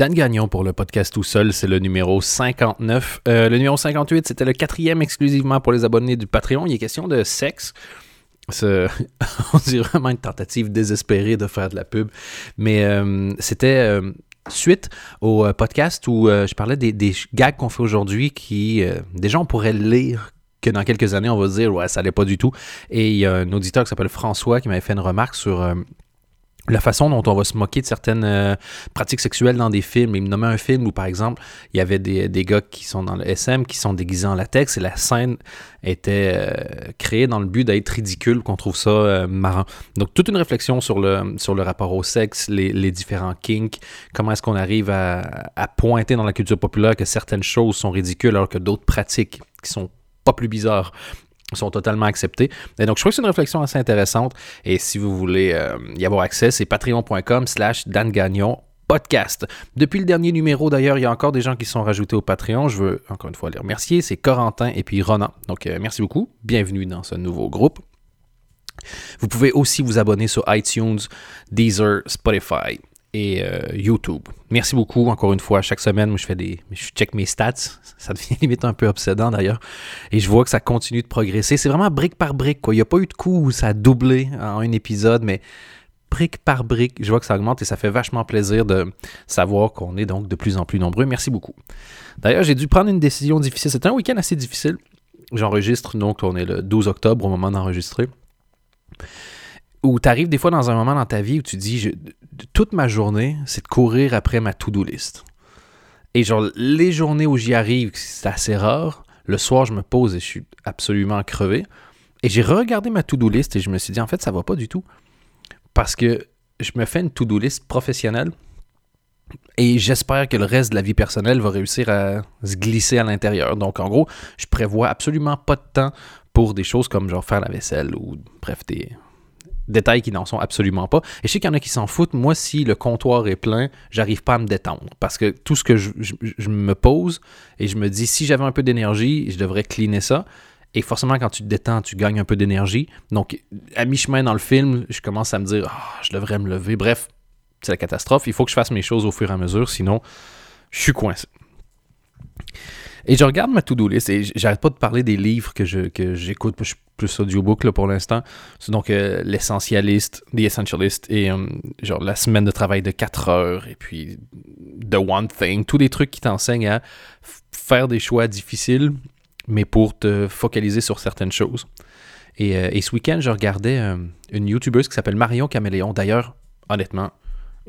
Dan Gagnon pour le podcast tout seul, c'est le numéro 59. Euh, le numéro 58, c'était le quatrième exclusivement pour les abonnés du Patreon. Il est question de sexe. on dirait vraiment une tentative désespérée de faire de la pub. Mais euh, c'était euh, suite au podcast où je parlais des, gags qu'on fait aujourd'hui qui, des gens pourraient lire que dans quelques années, on va se dire, ouais, ça n'allait pas du tout. Et il y a un auditeur qui s'appelle François qui m'avait fait une remarque sur la façon dont on va se moquer de certaines euh, pratiques sexuelles dans des films. Il me nommait un film où, par exemple, il y avait des, des, gars qui sont dans le SM, qui sont déguisés en latex, et la scène était euh, créée dans le but d'être ridicule, qu'on trouve ça euh, marrant. Donc, toute une réflexion sur le, sur le rapport au sexe, les, différents kinks, comment est-ce qu'on arrive à, à pointer dans la culture populaire que certaines choses sont ridicules alors que d'autres pratiques qui sont pas plus bizarres sont totalement acceptés. Et donc, je trouve que c'est une réflexion assez intéressante. Et si vous voulez euh, y avoir accès, c'est patreon.com slash Dan podcast. Depuis le dernier numéro, d'ailleurs, il y a encore des gens qui sont rajoutés au Patreon. Je veux encore une fois les remercier. C'est Corentin et puis Ronan. Donc, euh, merci beaucoup. Bienvenue dans ce nouveau groupe. Vous pouvez aussi vous abonner sur iTunes, Deezer, Spotify et euh, YouTube. Merci beaucoup encore une fois. Chaque semaine, moi, je fais des, je check mes stats. Ça devient limite un peu obsédant d'ailleurs. Et je vois que ça continue de progresser. C'est vraiment brique par brique. Quoi. Il n'y a pas eu de coup où ça a doublé en un épisode, mais brique par brique, je vois que ça augmente et ça fait vachement plaisir de savoir qu'on est donc de plus en plus nombreux. Merci beaucoup. D'ailleurs, j'ai dû prendre une décision difficile. C'était un week-end assez difficile. J'enregistre, donc on est le 12 octobre au moment d'enregistrer où tu arrives des fois dans un moment dans ta vie où tu dis toute ma journée, c'est de courir après ma to-do list. Et genre, les journées où j'y arrive, c'est assez rare. Le soir, je me pose et je suis absolument crevé. Et j'ai regardé ma to-do list et je me suis dit, en fait, ça va pas du tout. Parce que je me fais une to-do list professionnelle et j'espère que le reste de la vie personnelle va réussir à se glisser à l'intérieur. Donc, en gros, je prévois absolument pas de temps pour des choses comme genre faire la vaisselle ou bref, des, détails qui n'en sont absolument pas. Et je sais qu'il y en a qui s'en foutent. Moi, si le comptoir est plein, j'arrive pas à me détendre. Parce que tout ce que je, me pose et je me dis, si j'avais un peu d'énergie, je devrais cleaner ça. Et forcément, quand tu te détends, tu gagnes un peu d'énergie. Donc, à mi-chemin dans le film, je commence à me dire, ah, je devrais me lever. Bref, c'est la catastrophe. Il faut que je fasse mes choses au fur et à mesure, sinon, je suis coincé. Et je regarde ma to-do list et j'arrête pas de parler des livres que, je, que j'écoute. Je suis plus audiobook là, pour l'instant. C'est donc euh, l'essentialiste, The Essentialist et euh, genre la semaine de travail de 4 heures et puis The One Thing. Tous des trucs qui t'enseignent à faire des choix difficiles, mais pour te focaliser sur certaines choses. Et, euh, et ce week-end, je regardais une YouTubeuse qui s'appelle Marion Caméléon. D'ailleurs, honnêtement,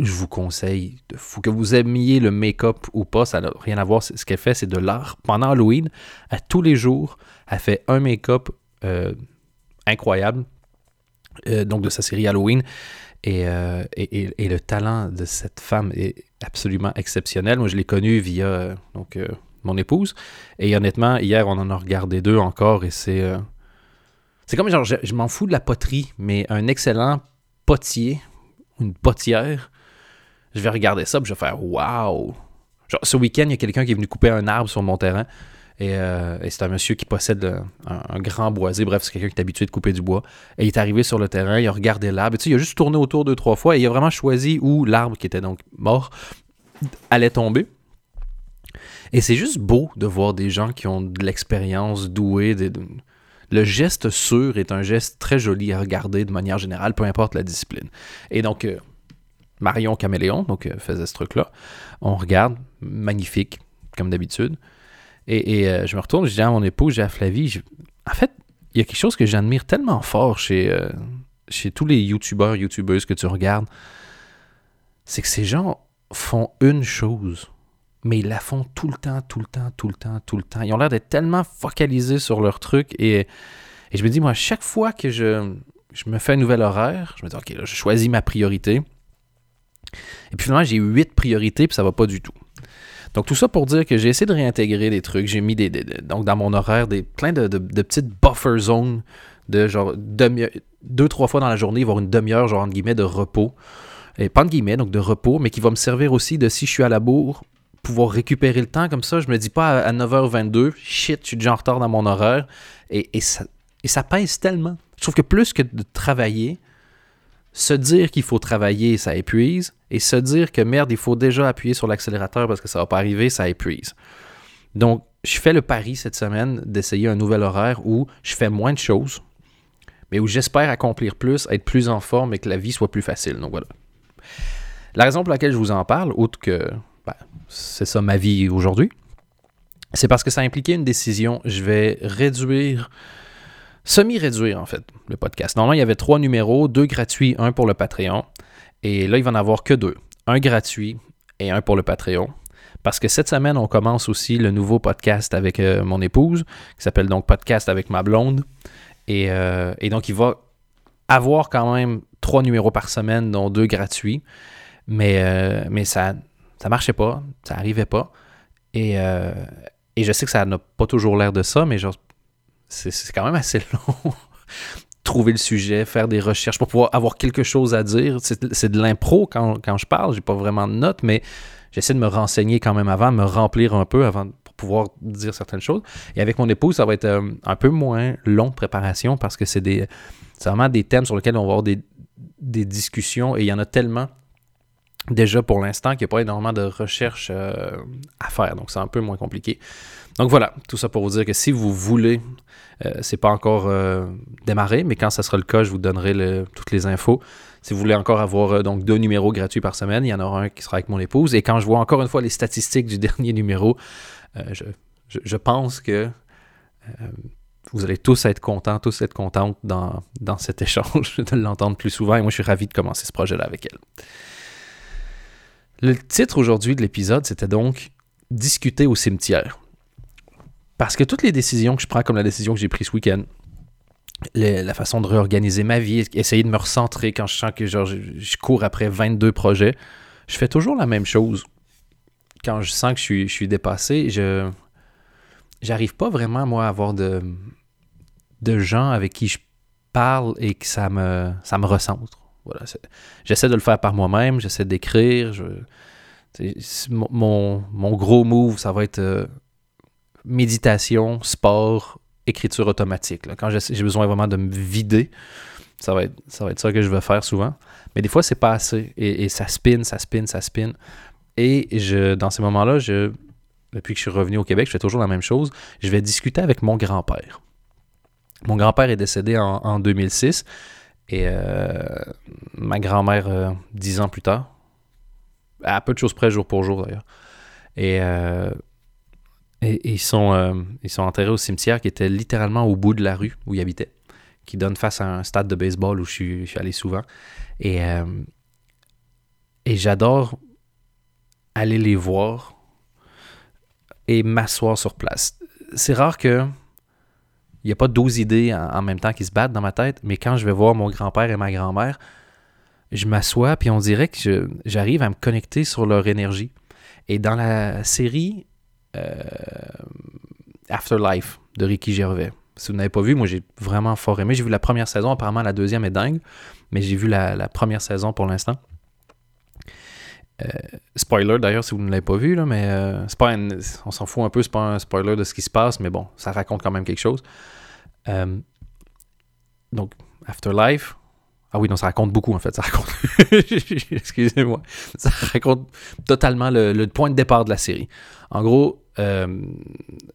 je vous conseille, de fou, que vous aimiez le make-up ou pas, ça n'a rien à voir. Ce qu'elle fait, c'est de l'art. Pendant Halloween, à tous les jours, elle fait un make-up euh, incroyable, euh, donc de sa série Halloween. Euh, et, et, le talent de cette femme est absolument exceptionnel. Moi, je l'ai connue via donc, mon épouse. Et honnêtement, hier, on en a regardé deux encore et c'est. c'est comme genre, je m'en fous de la poterie, mais un excellent potier, une potière, je vais regarder ça, et je vais faire Waouh! Genre, ce week-end, il y a quelqu'un qui est venu couper un arbre sur mon terrain. Et, euh, c'est un monsieur qui possède un, grand boisé. Bref, c'est quelqu'un qui est habitué de couper du bois. Et il est arrivé sur le terrain, il a regardé l'arbre. Tu sais, il a juste tourné autour deux, trois fois et il a vraiment choisi où l'arbre, qui était donc mort, allait tomber. Et c'est juste beau de voir des gens qui ont de l'expérience, doués. Le geste sûr est un geste très joli à regarder de manière générale, peu importe la discipline. Et donc, euh, Marion Caméléon, donc euh, faisait ce truc-là. On regarde, magnifique, comme d'habitude. Et, euh, je me retourne, je dis à mon épouse, j'ai à Flavie, en fait, il y a quelque chose que j'admire tellement fort chez, euh, chez tous les youtubeurs, youtubeuses que tu regardes, c'est que ces gens font une chose, mais ils la font tout le temps, tout le temps, tout le temps, tout le temps. Ils ont l'air d'être tellement focalisés sur leur truc et, je me dis, moi, chaque fois que je, je me fais un nouvel horaire, je me dis, OK, là, je choisis ma priorité. Et puis finalement, j'ai huit priorités, puis ça va pas du tout. Donc tout ça pour dire que j'ai essayé de réintégrer des trucs. J'ai mis des, dans mon horaire des plein de, petites buffer zones de genre deux trois fois dans la journée, avoir une demi-heure genre entre guillemets de repos. Et pas de guillemets donc de repos, mais qui va me servir aussi de si je suis à la bourre pouvoir récupérer le temps comme ça. Je me dis pas à 9h22, shit, je suis déjà en retard dans mon horaire. Et, ça, et ça pèse tellement. Je trouve que plus que de travailler, se dire qu'il faut travailler, ça épuise. Et se dire que merde, il faut déjà appuyer sur l'accélérateur parce que ça va pas arriver, ça épuise. Donc, je fais le pari cette semaine d'essayer un nouvel horaire où je fais moins de choses, mais où j'espère accomplir plus, être plus en forme et que la vie soit plus facile. Donc voilà. La raison pour laquelle je vous en parle, outre que ben, c'est ça ma vie aujourd'hui, c'est parce que ça impliquait une décision. Je vais réduire, semi-réduire en fait, le podcast. Normalement, il y avait trois numéros, deux gratuits, un pour le Patreon. Et là, il va en avoir que deux. Un gratuit et un pour le Patreon. Parce que cette semaine, on commence aussi le nouveau podcast avec euh, mon épouse, qui s'appelle donc Podcast avec ma blonde. Et, euh, et, donc, il va avoir quand même trois numéros par semaine, dont deux gratuits. Mais, euh, ça ne marchait pas, ça n'arrivait pas. Et, et je sais que ça n'a pas toujours l'air de ça, mais genre, c'est quand même assez long. Trouver le sujet, faire des recherches pour pouvoir avoir quelque chose à dire. C'est de l'impro quand, quand, je parle, j'ai pas vraiment de notes, mais j'essaie de me renseigner quand même avant, me remplir un peu avant pour pouvoir dire certaines choses. Et avec mon épouse, ça va être euh, un peu moins long de préparation parce que c'est des vraiment des thèmes sur lesquels on va avoir des, des discussions et il y en a tellement déjà pour l'instant qu'il n'y a pas énormément de recherche euh, à faire. Donc, c'est un peu moins compliqué. Donc voilà, tout ça pour vous dire que si vous voulez, euh, c'est pas encore euh, démarré, mais quand ça sera le cas, je vous donnerai toutes les infos. Si vous voulez encore avoir donc deux numéros gratuits par semaine, il y en aura un qui sera avec mon épouse. Et quand je vois encore une fois les statistiques du dernier numéro, je, je, pense que vous allez tous être contents, tous être contentes dans, dans cet échange, de l'entendre plus souvent. Et moi, je suis ravi de commencer ce projet-là avec elle. Le titre aujourd'hui de l'épisode, c'était donc Discuter au cimetière. Parce que toutes les décisions que je prends, comme la décision que j'ai prise ce week-end, la façon de réorganiser ma vie, essayer de me recentrer quand je sens que genre, je, cours après 22 projets, je fais toujours la même chose. Quand je sens que je suis, je dépassé, je j'arrive pas vraiment, moi, à avoir de, gens avec qui je parle et que ça me, recentre. Voilà, j'essaie de le faire par moi-même, j'essaie d'écrire. mon, mon, gros move, ça va être euh, méditation, sport, écriture automatique. Quand j'ai besoin vraiment de me vider, ça va, être, ça que je vais faire souvent. Mais des fois, c'est pas assez. Et, ça spin, ça spin, ça spin. Et je, dans ces moments-là, depuis que je suis revenu au Québec, je fais toujours la même chose. Je vais discuter avec mon grand-père. Mon grand-père est décédé en, en 2006. Et euh, ma grand-mère, euh, dix ans plus tard, à peu de choses près, jour pour jour d'ailleurs. Et, euh, et, ils, sont, ils sont enterrés au cimetière qui était littéralement au bout de la rue où ils habitaient, qui donne face à un stade de baseball où je suis, je suis allé souvent. Et, et j'adore aller les voir et m'asseoir sur place. C'est rare que il n'y a pas 12 idées en, même temps qui se battent dans ma tête, mais quand je vais voir mon grand-père et ma grand-mère, je m'assois, puis on dirait que j'arrive à me connecter sur leur énergie. Et dans la série euh, Afterlife de Ricky Gervais, si vous n'avez pas vu, moi j'ai vraiment fort aimé. J'ai vu la première saison, apparemment la deuxième est dingue, mais j'ai vu la, première saison pour l'instant. Euh, spoiler d'ailleurs si vous ne l'avez pas vu, mais euh, on s'en fout un peu, c'est pas un spoiler de ce qui se passe, mais bon, ça raconte quand même quelque chose. Euh, donc, Afterlife. Ah oui, non, ça raconte beaucoup en fait. Ça raconte. Excusez-moi. Ça raconte totalement le, point de départ de la série. En gros,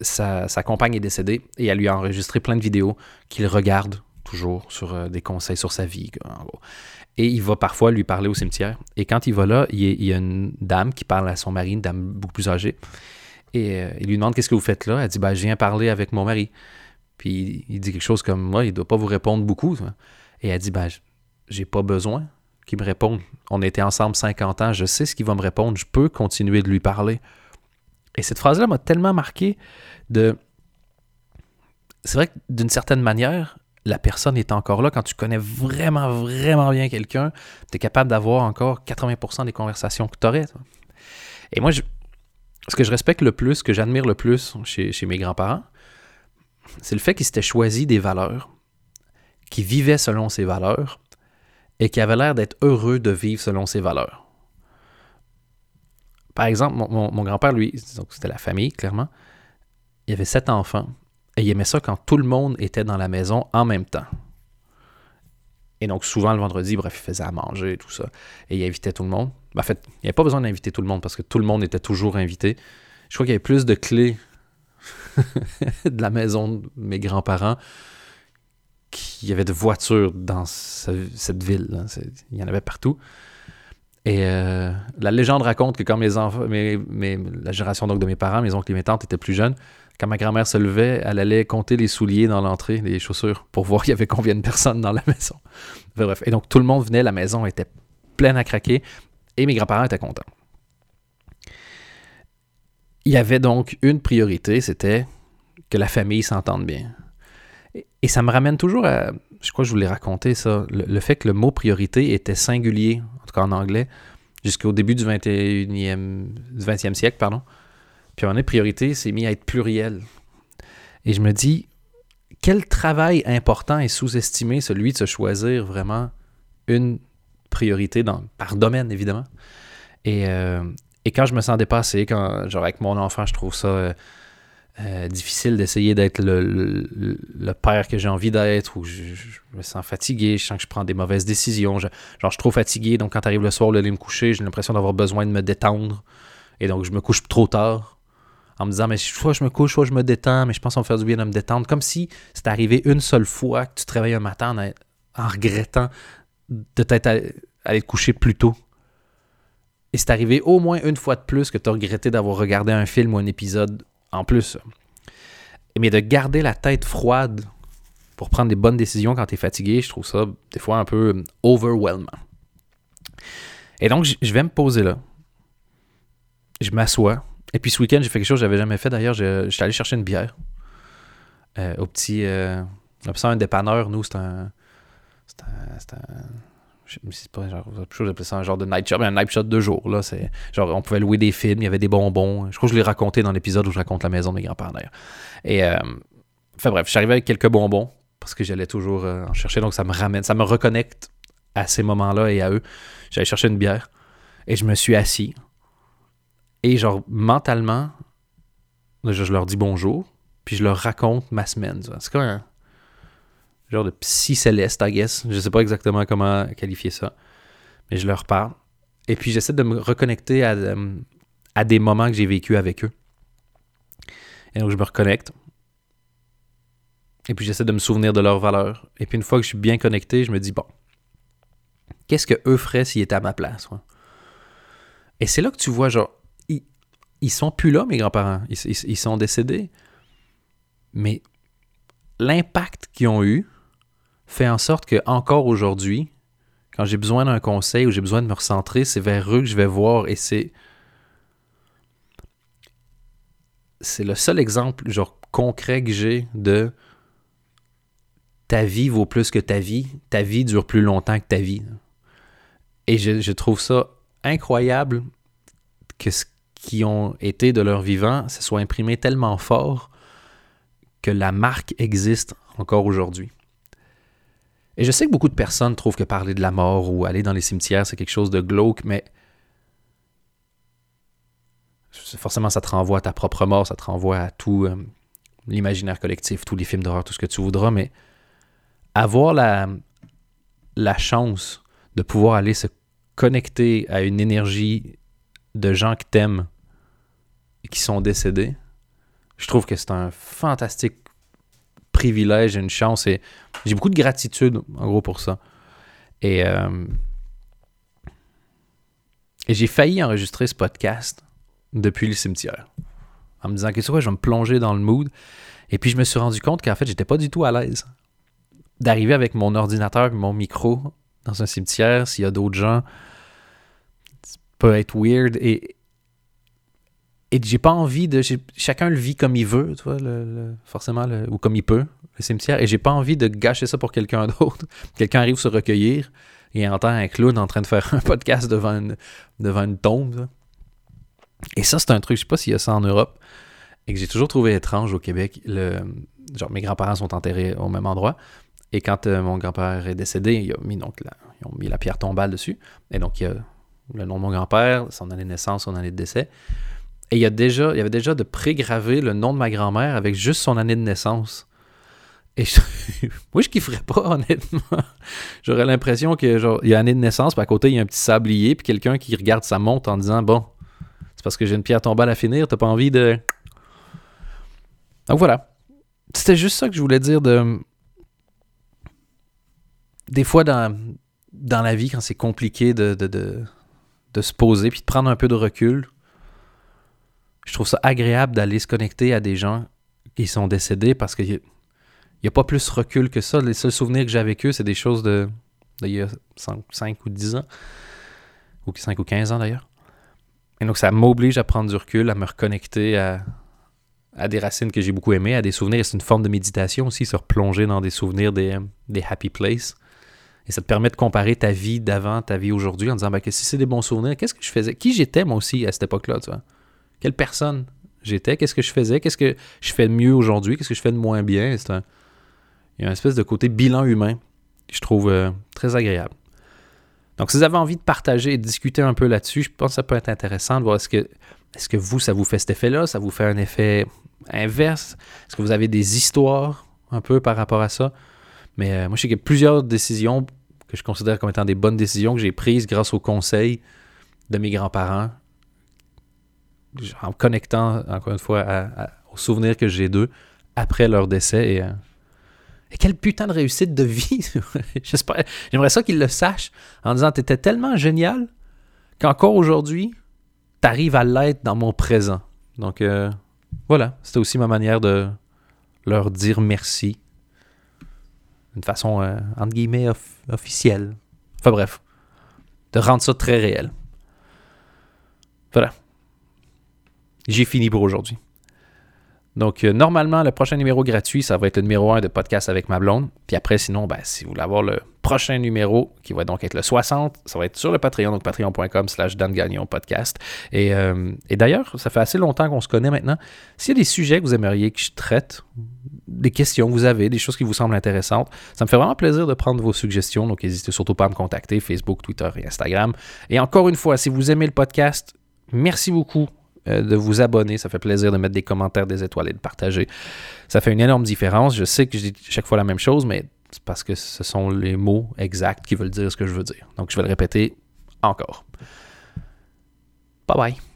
sa, sa, compagne est décédée et elle lui a enregistré plein de vidéos qu'il regarde toujours sur des conseils sur sa vie. Et il va parfois lui parler au cimetière. Et quand il va là, il y a une dame qui parle à son mari, une dame beaucoup plus âgée. Et euh, il lui demande qu'est-ce que vous faites là? Elle dit ben, Je viens parler avec mon mari. Puis il dit quelque chose comme Moi, il ne doit pas vous répondre beaucoup. Et elle dit ben, J'ai pas besoin qu'il me réponde. On était ensemble 50 ans, je sais ce qu'il va me répondre, je peux continuer de lui parler. Et cette phrase-là m'a tellement marqué de. C'est vrai que d'une certaine manière, la personne est encore là, quand tu connais vraiment, vraiment bien quelqu'un, tu es capable d'avoir encore 80% des conversations que tu aurais. Et moi, ce que je respecte le plus, ce que j'admire le plus chez, mes grands-parents, c'est le fait qu'ils s'étaient choisis des valeurs, qui vivaient selon ces valeurs et qui avaient l'air d'être heureux de vivre selon ces valeurs. Par exemple, mon, grand-père, lui, c'était la famille, clairement, il avait sept enfants et il aimait ça quand tout le monde était dans la maison en même temps. Et donc, souvent, le vendredi, bref, il faisait à manger et tout ça. Et il invitait tout le monde. Ben, en fait, il n'y avait pas besoin d'inviter tout le monde parce que tout le monde était toujours invité. Je crois qu'il y avait plus de clés de la maison de mes grands-parents qu'il y avait de voitures dans cette ville. Il y en avait partout. Et euh, la légende raconte que quand mes enfants, mes, la génération donc de mes parents, mes oncles et mes tantes étaient plus jeunes, quand ma grand-mère se levait, elle allait compter les souliers dans l'entrée, les chaussures, pour voir il y avait combien de personnes dans la maison. Bref. Et donc tout le monde venait, la maison était pleine à craquer, et mes grands-parents étaient contents. Il y avait donc une priorité, c'était que la famille s'entende bien. Et, ça me ramène toujours à, je crois que je vous l'ai raconté ça, le, fait que le mot priorité était singulier, tout en anglais, jusqu'au début du 21e, 20e siècle, pardon. Puis en est priorité, c'est mis à être pluriel. Et je me dis, quel travail important et sous-estimé celui de se choisir vraiment une priorité par domaine, évidemment. Et, euh, et quand je me sens dépassé, quand, genre avec mon enfant, je trouve ça euh, euh, difficile d'essayer d'être le, père que j'ai envie d'être, ou je, me sens fatigué, je sens que je prends des mauvaises décisions, genre je suis trop fatigué, donc quand arrive le soir, le aller me coucher, j'ai l'impression d'avoir besoin de me détendre, et donc je me couche trop tard, en me disant, mais soit je me couche, soit je me détends, mais je pense qu'on me faire du bien de me détendre. Comme si c'était arrivé une seule fois que tu te réveilles un matin en, regrettant de t'être allé coucher plus tôt. Et c'est arrivé au moins une fois de plus que tu as regretté d'avoir regardé un film ou un épisode en plus. Mais de garder la tête froide pour prendre des bonnes décisions quand tu es fatigué, je trouve ça des fois un peu overwhelming. Et donc, je vais me poser là. Je m'assois et puis ce week-end, j'ai fait quelque chose que j'avais jamais fait. D'ailleurs, j'étais allé chercher une bière euh, au petit. Euh, on un dépanneur. Nous, c'est un. C'est un. Je pas, genre, j'appelais ça un genre de night shop, un night shop de jour. Là, c'est, genre, on pouvait louer des films, il y avait des bonbons. Je crois que je l'ai raconté dans l'épisode où je raconte la maison de mes grands-parents d'ailleurs. Et, euh, enfin bref, je arrivé avec quelques bonbons parce que j'allais toujours euh, en chercher, donc ça me ramène, ça me reconnecte à ces moments-là et à eux. J'allais chercher une bière et je me suis assis et genre, mentalement, je, leur dis bonjour, puis je leur raconte ma semaine. C'est comme un genre de psy céleste, I guess. Je sais pas exactement comment qualifier ça. Mais je leur parle. Et puis j'essaie de me reconnecter à, euh, des moments que j'ai vécu avec eux. Et donc je me reconnecte. Et puis j'essaie de me souvenir de leurs valeurs. Et puis une fois que je suis bien connecté, je me dis, bon, qu'est-ce que eux feraient s'ils étaient à ma place? Et c'est là que tu vois, genre, ils sont plus là, mes grands-parents. Ils, sont décédés. Mais l'impact qu'ils ont eu fait en sorte que encore aujourd'hui, quand j'ai besoin d'un conseil ou j'ai besoin de me recentrer, c'est vers eux que je vais voir et c'est c'est le seul exemple genre concret que j'ai de ta vie vaut plus que ta vie, ta vie dure plus longtemps que ta vie. Et je, trouve ça incroyable que ce qui ont été de leur vivant se soit imprimé tellement fort que la marque existe encore aujourd'hui. Et je sais que beaucoup de personnes trouvent que parler de la mort ou aller dans les cimetières, c'est quelque chose de glauque, mais forcément, ça te renvoie à ta propre mort, ça te renvoie à tout euh, l'imaginaire collectif, tous les films d'horreur, tout ce que tu voudras, mais avoir la, chance de pouvoir aller se connecter à une énergie de gens que t'aimes qui sont décédés, je trouve que c'est un fantastique privilège, une chance et j'ai beaucoup de gratitude en gros pour ça. Et, euh, et j'ai failli enregistrer ce podcast depuis le cimetière en me disant que quoi, je vais me plonger dans le mood? Et puis je me suis rendu compte qu'en fait, j'étais pas du tout à l'aise d'arriver avec mon ordinateur mon micro dans un cimetière s'il y a d'autres gens. Ça peut être weird et, et j'ai pas envie de. Chacun le vit comme il veut, tu vois, forcément, ou comme il peut, le cimetière. Et j'ai pas envie de gâcher ça pour quelqu'un d'autre. quelqu'un arrive se recueillir et entend un clown en train de faire un podcast devant une, devant une tombe. Et ça, c'est un truc, je sais pas s'il y a ça en Europe, et que j'ai toujours trouvé étrange au Québec. Le, genre, mes grands-parents sont enterrés au même endroit. Et quand euh, mon grand-père est décédé, ils ont mis, donc, ils ont mis la pierre tombale dessus. Et donc, il y a le nom de mon grand-père, son année de naissance, son année de décès. Et il y, a déjà, il y avait déjà de prégraver le nom de ma grand-mère avec juste son année de naissance. Et moi, je kifferais pas, honnêtement. J'aurais l'impression qu'il y a année de naissance, puis à côté, il y a un petit sablier, puis quelqu'un qui regarde sa montre en disant Bon, c'est parce que j'ai une pierre tombale à finir, t'as pas envie de. Donc voilà. C'était juste ça que je voulais dire de. Des fois, dans, dans la vie, quand c'est compliqué de, de se poser, puis de prendre un peu de recul, je trouve ça agréable d'aller se connecter à des gens qui sont décédés parce qu'il n'y a, pas plus recul que ça. Les seuls souvenirs que j'ai avec eux, c'est des choses de, d'il y a 5, ou 10 ans, ou 5 ou 15 ans d'ailleurs. Et donc ça m'oblige à prendre du recul, à me reconnecter à, à des racines que j'ai beaucoup aimées, à des souvenirs. C'est une forme de méditation aussi, se replonger dans des souvenirs des, des happy places. Et ça te permet de comparer ta vie d'avant, ta vie aujourd'hui, en disant ben, que si c'est des bons souvenirs, qu'est-ce que je faisais? Qui j'étais moi aussi à cette époque-là tu vois? Quelle personne j'étais, qu'est-ce que je faisais, qu'est-ce que je fais de mieux aujourd'hui, qu'est-ce que je fais de moins bien? C'est un... Il y a une espèce de côté bilan humain que je trouve euh, très agréable. Donc, si vous avez envie de partager et de discuter un peu là-dessus, je pense que ça peut être intéressant de voir est-ce que, est-ce que vous, ça vous fait cet effet-là, ça vous fait un effet inverse, est-ce que vous avez des histoires un peu par rapport à ça? Mais euh, moi, je sais qu'il y a plusieurs décisions que je considère comme étant des bonnes décisions que j'ai prises grâce aux conseils de mes grands-parents, en connectant, encore une fois, aux souvenirs que j'ai d'eux après leur décès. Et, euh, quelle putain de réussite de vie! J'aimerais ça qu'ils le sachent en disant T'étais tellement génial qu'encore aujourd'hui, t'arrives à l'être dans mon présent. Donc euh, voilà, c'était aussi ma manière de leur dire merci. D'une façon, euh, entre guillemets, officielle. Enfin bref, de rendre ça très réel. Voilà. J'ai fini pour aujourd'hui. Donc, euh, normalement, le prochain numéro gratuit, ça va être le numéro 1 de podcast avec ma blonde. Puis après, sinon, ben, si vous voulez avoir le prochain numéro, qui va donc être le 60, ça va être sur le Patreon, donc patreon.com slash Dan podcast. Et, euh, et d'ailleurs, ça fait assez longtemps qu'on se connaît maintenant. S'il y a des sujets que vous aimeriez que je traite, des questions que vous avez, des choses qui vous semblent intéressantes, ça me fait vraiment plaisir de prendre vos suggestions. Donc, n'hésitez surtout pas à me contacter, Facebook, Twitter et Instagram. Et encore une fois, si vous aimez le podcast, merci beaucoup de vous abonner. Ça fait plaisir de mettre des commentaires, des étoiles et de partager. Ça fait une énorme différence. Je sais que je dis chaque fois la même chose, mais c'est parce que ce sont les mots exacts qui veulent dire ce que je veux dire. Donc, je vais le répéter encore. Bye bye.